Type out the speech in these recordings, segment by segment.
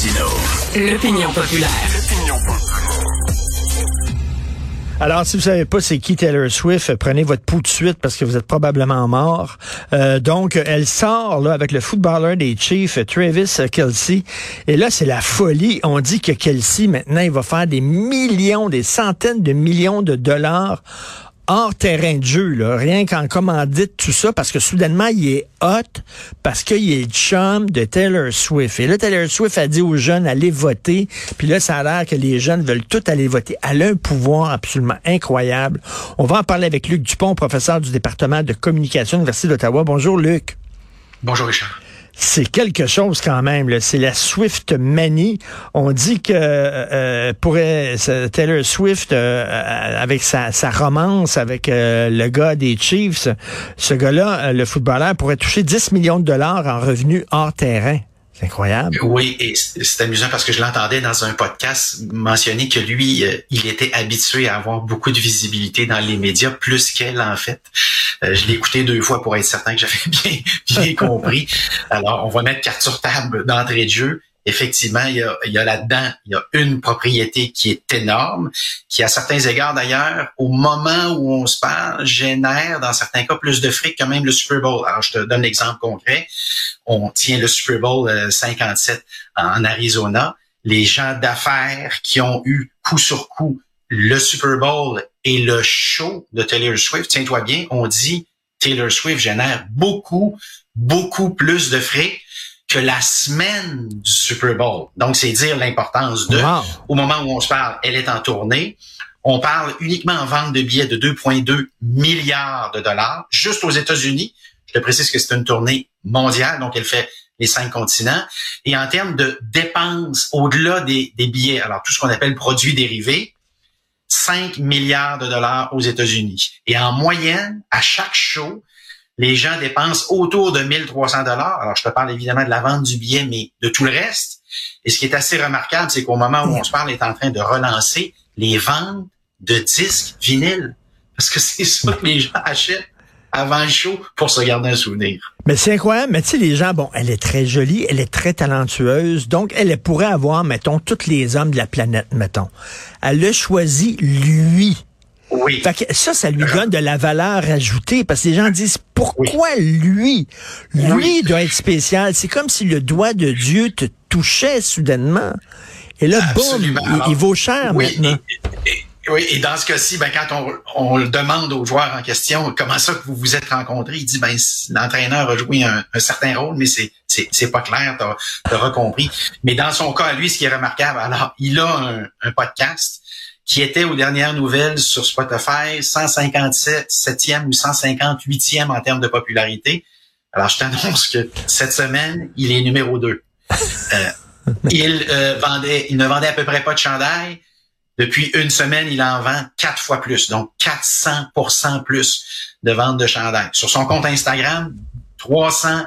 Martino. L'opinion populaire. Alors, si vous savez pas c'est qui Taylor Swift, prenez votre pouls de suite parce que vous êtes probablement mort. Euh, donc, elle sort là avec le footballeur des Chiefs, Travis Kelsey. Et là, c'est la folie. On dit que Kelsey, maintenant, il va faire des millions, des centaines de millions de dollars hors terrain de jeu, rien qu'en commandite, tout ça, parce que soudainement, il est hot, parce qu'il est chum de Taylor Swift. Et là, Taylor Swift a dit aux jeunes, allez voter. Puis là, ça a l'air que les jeunes veulent tout aller voter. Elle a un pouvoir absolument incroyable. On va en parler avec Luc Dupont, professeur du département de communication de l'Université d'Ottawa. Bonjour, Luc. Bonjour, Richard c'est quelque chose quand même. C'est la Swift manie. On dit que euh, pourrait Taylor Swift euh, avec sa, romance avec euh, le gars des Chiefs, ce gars-là, le footballeur, pourrait toucher 10 millions de dollars en revenus hors terrain. C'est incroyable. Oui, et c'est amusant parce que je l'entendais dans un podcast mentionner que lui, euh, il était habitué à avoir beaucoup de visibilité dans les médias, plus qu'elle en fait. Euh, je l'ai écouté deux fois pour être certain que j'avais bien, bien compris. Alors, on va mettre carte sur table d'entrée de jeu effectivement, il y a, là-dedans, il y a une propriété qui est énorme, qui à certains égards d'ailleurs, au moment où on se parle, génère dans certains cas plus de fric que même le Super Bowl. Alors, je te donne l'exemple concret. On tient le Super Bowl 57 euh, en Arizona. Les gens d'affaires qui ont eu coup sur coup le Super Bowl et le show de Taylor Swift, tiens-toi bien, on dit Taylor Swift génère beaucoup, beaucoup plus de fric que la semaine du Super Bowl. Donc, c'est dire l'importance de, au moment où on se parle, elle est en tournée. On parle uniquement en vente de billets de 2,2 milliards de dollars, juste aux États-Unis. Je te précise que c'est une tournée mondiale, donc elle fait les cinq continents. Et en termes de dépenses au-delà des, des billets, alors tout ce qu'on appelle produits dérivés, 5 milliards de dollars aux États-Unis. Et en moyenne, à chaque show, les gens dépensent autour de 1300 dollars. Alors, je te parle évidemment de la vente du billet, mais de tout le reste. Et ce qui est assez remarquable, c'est qu'au moment où on se parle, est en train de relancer les ventes de disques vinyles. Parce que c'est ça que les gens achètent avant le show pour se garder un souvenir. Mais c'est incroyable. Mais tu sais, les gens, bon, elle est très jolie, elle est très talentueuse. Donc, elle pourrait avoir, mettons, tous les hommes de la planète, mettons. Elle a choisi lui oui. ça, ça lui donne de la valeur ajoutée parce que les gens disent pourquoi lui? Lui doit être spécial. C'est comme si le doigt de Dieu te touchait soudainement. Et là, boum, il, vaut cher maintenant. oui, et dans ce cas-ci, ben, quand on, le demande au joueur en question comment ça que vous vous êtes rencontrés, il dit ben l'entraîneur a joué un, certain rôle, mais c'est c'est pas clair, t'as as recompris. Mais dans son cas, lui, ce qui est remarquable, alors il a un, un podcast qui était aux dernières nouvelles sur Spotify 157 7e ou 158e en termes de popularité. Alors, je t'annonce que cette semaine, il est numéro 2. Euh, il euh, vendait, il ne vendait à peu près pas de chandail. Depuis une semaine, il en vend quatre fois plus, donc 400% plus de ventes de chandail. Sur son compte Instagram, 300,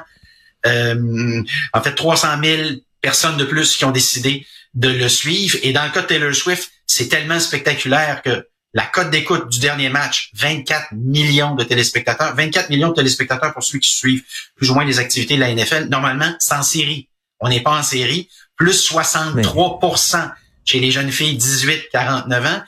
euh, en fait 300 000 personnes de plus qui ont décidé de le suivre. Et dans le cas de Taylor Swift, c'est tellement spectaculaire que la cote d'écoute du dernier match, 24 millions de téléspectateurs, 24 millions de téléspectateurs pour ceux qui suivent plus ou moins les activités de la NFL. Normalement, c'est en série. On n'est pas en série. Plus 63% chez les jeunes filles 18-49 ans.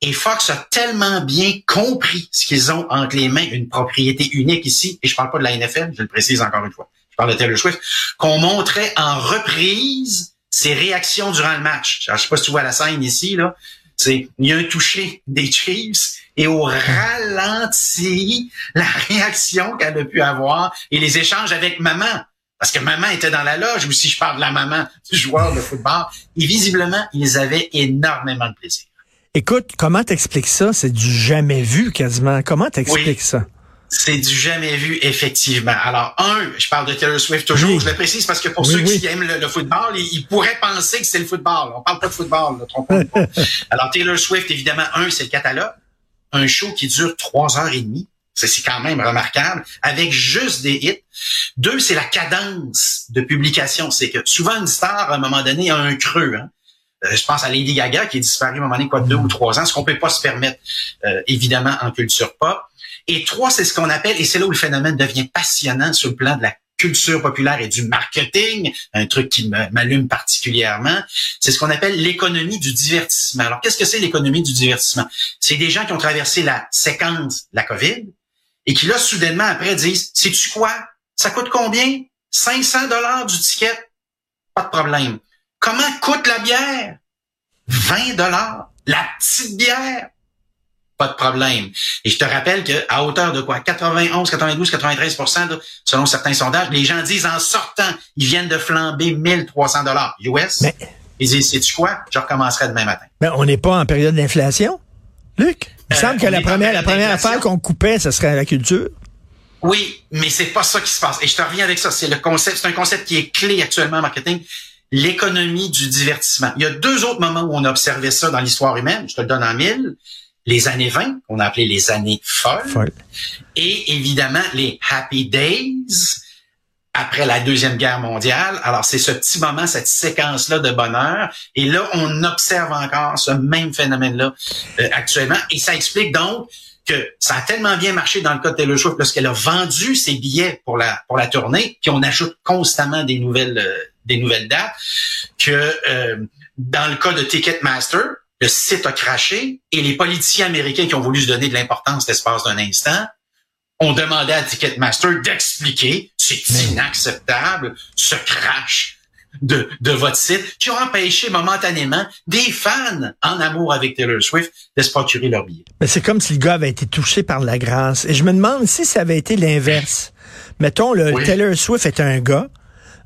Et Fox a tellement bien compris ce qu'ils ont entre les mains, une propriété unique ici, et je parle pas de la NFL, je le précise encore une fois, je parle de Taylor Swift, qu'on montrait en reprise ses réactions durant le match. Je sais pas si tu vois la scène ici, là. C'est, il y a un toucher des Chiefs et au ralenti, la réaction qu'elle a pu avoir et les échanges avec maman. Parce que maman était dans la loge, ou si je parle de la maman du joueur de football. Et visiblement, ils avaient énormément de plaisir. Écoute, comment t'expliques ça? C'est du jamais vu quasiment. Comment t'expliques ça? C'est du jamais vu, effectivement. Alors, un, je parle de Taylor Swift toujours, je le précise parce que pour ceux qui aiment le, football, ils, pourraient penser que c'est le football. On parle pas de football, ne trompons pas. Alors, Taylor Swift, évidemment, un, c'est le catalogue. Un show qui dure trois heures et demie. C'est quand même remarquable, avec juste des hits. Deux, c'est la cadence de publication. C'est que souvent, une star, à un moment donné, a un creux. Hein. Euh, je pense à Lady Gaga qui est disparue à un moment donné, quoi, deux ou trois ans, ce qu'on peut pas se permettre, euh, évidemment, en culture pop. Et trois, c'est ce qu'on appelle, et c'est là où le phénomène devient passionnant sur le plan de la culture populaire et du marketing, un truc qui m'allume particulièrement, c'est ce qu'on appelle l'économie du divertissement. Alors, qu'est-ce que c'est l'économie du divertissement? C'est des gens qui ont traversé la séquence de la COVID et qui, là, soudainement, après, disent, sais-tu quoi? Ça coûte combien? 500 dollars du ticket? Pas de problème. Comment coûte la bière? 20 dollars. La petite bière? Pas de problème. Et je te rappelle qu'à hauteur de quoi? 91, 92, 93% selon certains sondages, les gens disent en sortant, ils viennent de flamber 1300 dollars US. Mais... Ils disent, sais-tu quoi? Je recommencerai demain matin. Mais on n'est pas en période d'inflation, Luc? Il me semble que la première, la première affaire qu'on coupait, ce serait la culture. Oui, mais c'est pas ça qui se passe. Et je te reviens avec ça. C'est le concept, c'est un concept qui est clé actuellement en marketing. L'économie du divertissement. Il y a deux autres moments où on a observé ça dans l'histoire humaine. Je te le donne en mille. Les années 20, qu'on a appelé les années folles. Et évidemment, les happy days après la Deuxième Guerre mondiale. Alors, c'est ce petit moment, cette séquence-là de bonheur. Et là, on observe encore ce même phénomène-là euh, actuellement. Et ça explique donc que ça a tellement bien marché dans le cas de Taylor Swift parce qu'elle a vendu ses billets pour la pour la tournée, puis on ajoute constamment des nouvelles euh, des nouvelles dates que euh, dans le cas de Ticketmaster, le site a craché et les politiciens américains qui ont voulu se donner de l'importance l'espace d'un instant ont demandé à Ticketmaster d'expliquer. C'est inacceptable. Ce crash de, de votre site qui ont empêché momentanément des fans en amour avec Taylor Swift de se procurer leur billet. Mais c'est comme si le gars avait été touché par la grâce. Et je me demande si ça avait été l'inverse. Mettons, le Taylor Swift est un gars,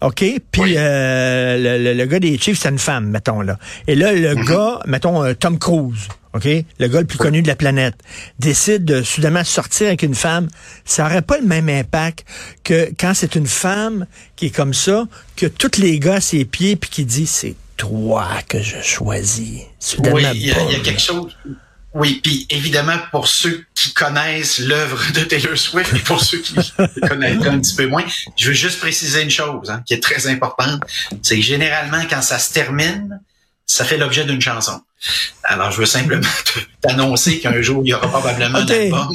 OK? Puis euh, le, le, gars des Chiefs, c'est une femme, mettons, là. Et là, le mm-hmm. gars, mettons, euh, Tom Cruise, OK? Le gars le plus connu de la planète, décide de soudainement sortir avec une femme, ça aurait pas le même impact que quand c'est une femme qui est comme ça, que tous les gars à ses pieds, puis qui dit, c'est toi que je choisis. Oui, il y, a quelque chose. Oui, puis évidemment, pour ceux qui connaissent l'œuvre de Taylor Swift et pour ceux qui connaissent un petit peu moins, je veux juste préciser une chose hein, qui est très importante. C'est que généralement, quand ça se termine, ça fait l'objet d'une chanson. Alors, je veux simplement t'annoncer qu'un jour, il y aura probablement un album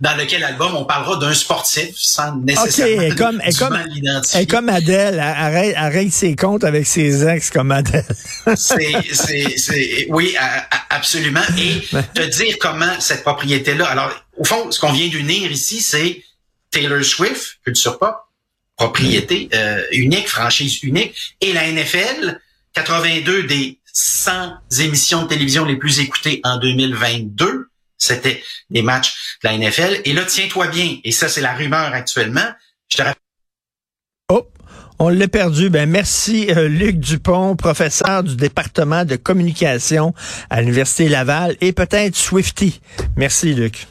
dans lequel album on parlera d'un sportif sans nécessairement okay, comme, comme, et comme Adèle, arrête, arrête ses comptes avec ses ex comme Adèle. c'est, oui, absolument. Et te dire comment cette propriété-là. Alors, au fond, ce qu'on vient d'unir ici, c'est Taylor Swift, culture pop, propriété euh, unique, franchise unique, et la NFL, 82 des 100 émissions de télévision les plus écoutées en 2022. C'était des matchs de la NFL. Et là, tiens-toi bien, et ça, c'est la rumeur actuellement. Je. Oh, on l'a perdu. Ben merci euh, Luc Dupont, professeur du département de communication à l'université Laval et peut-être Swifty. Merci Luc.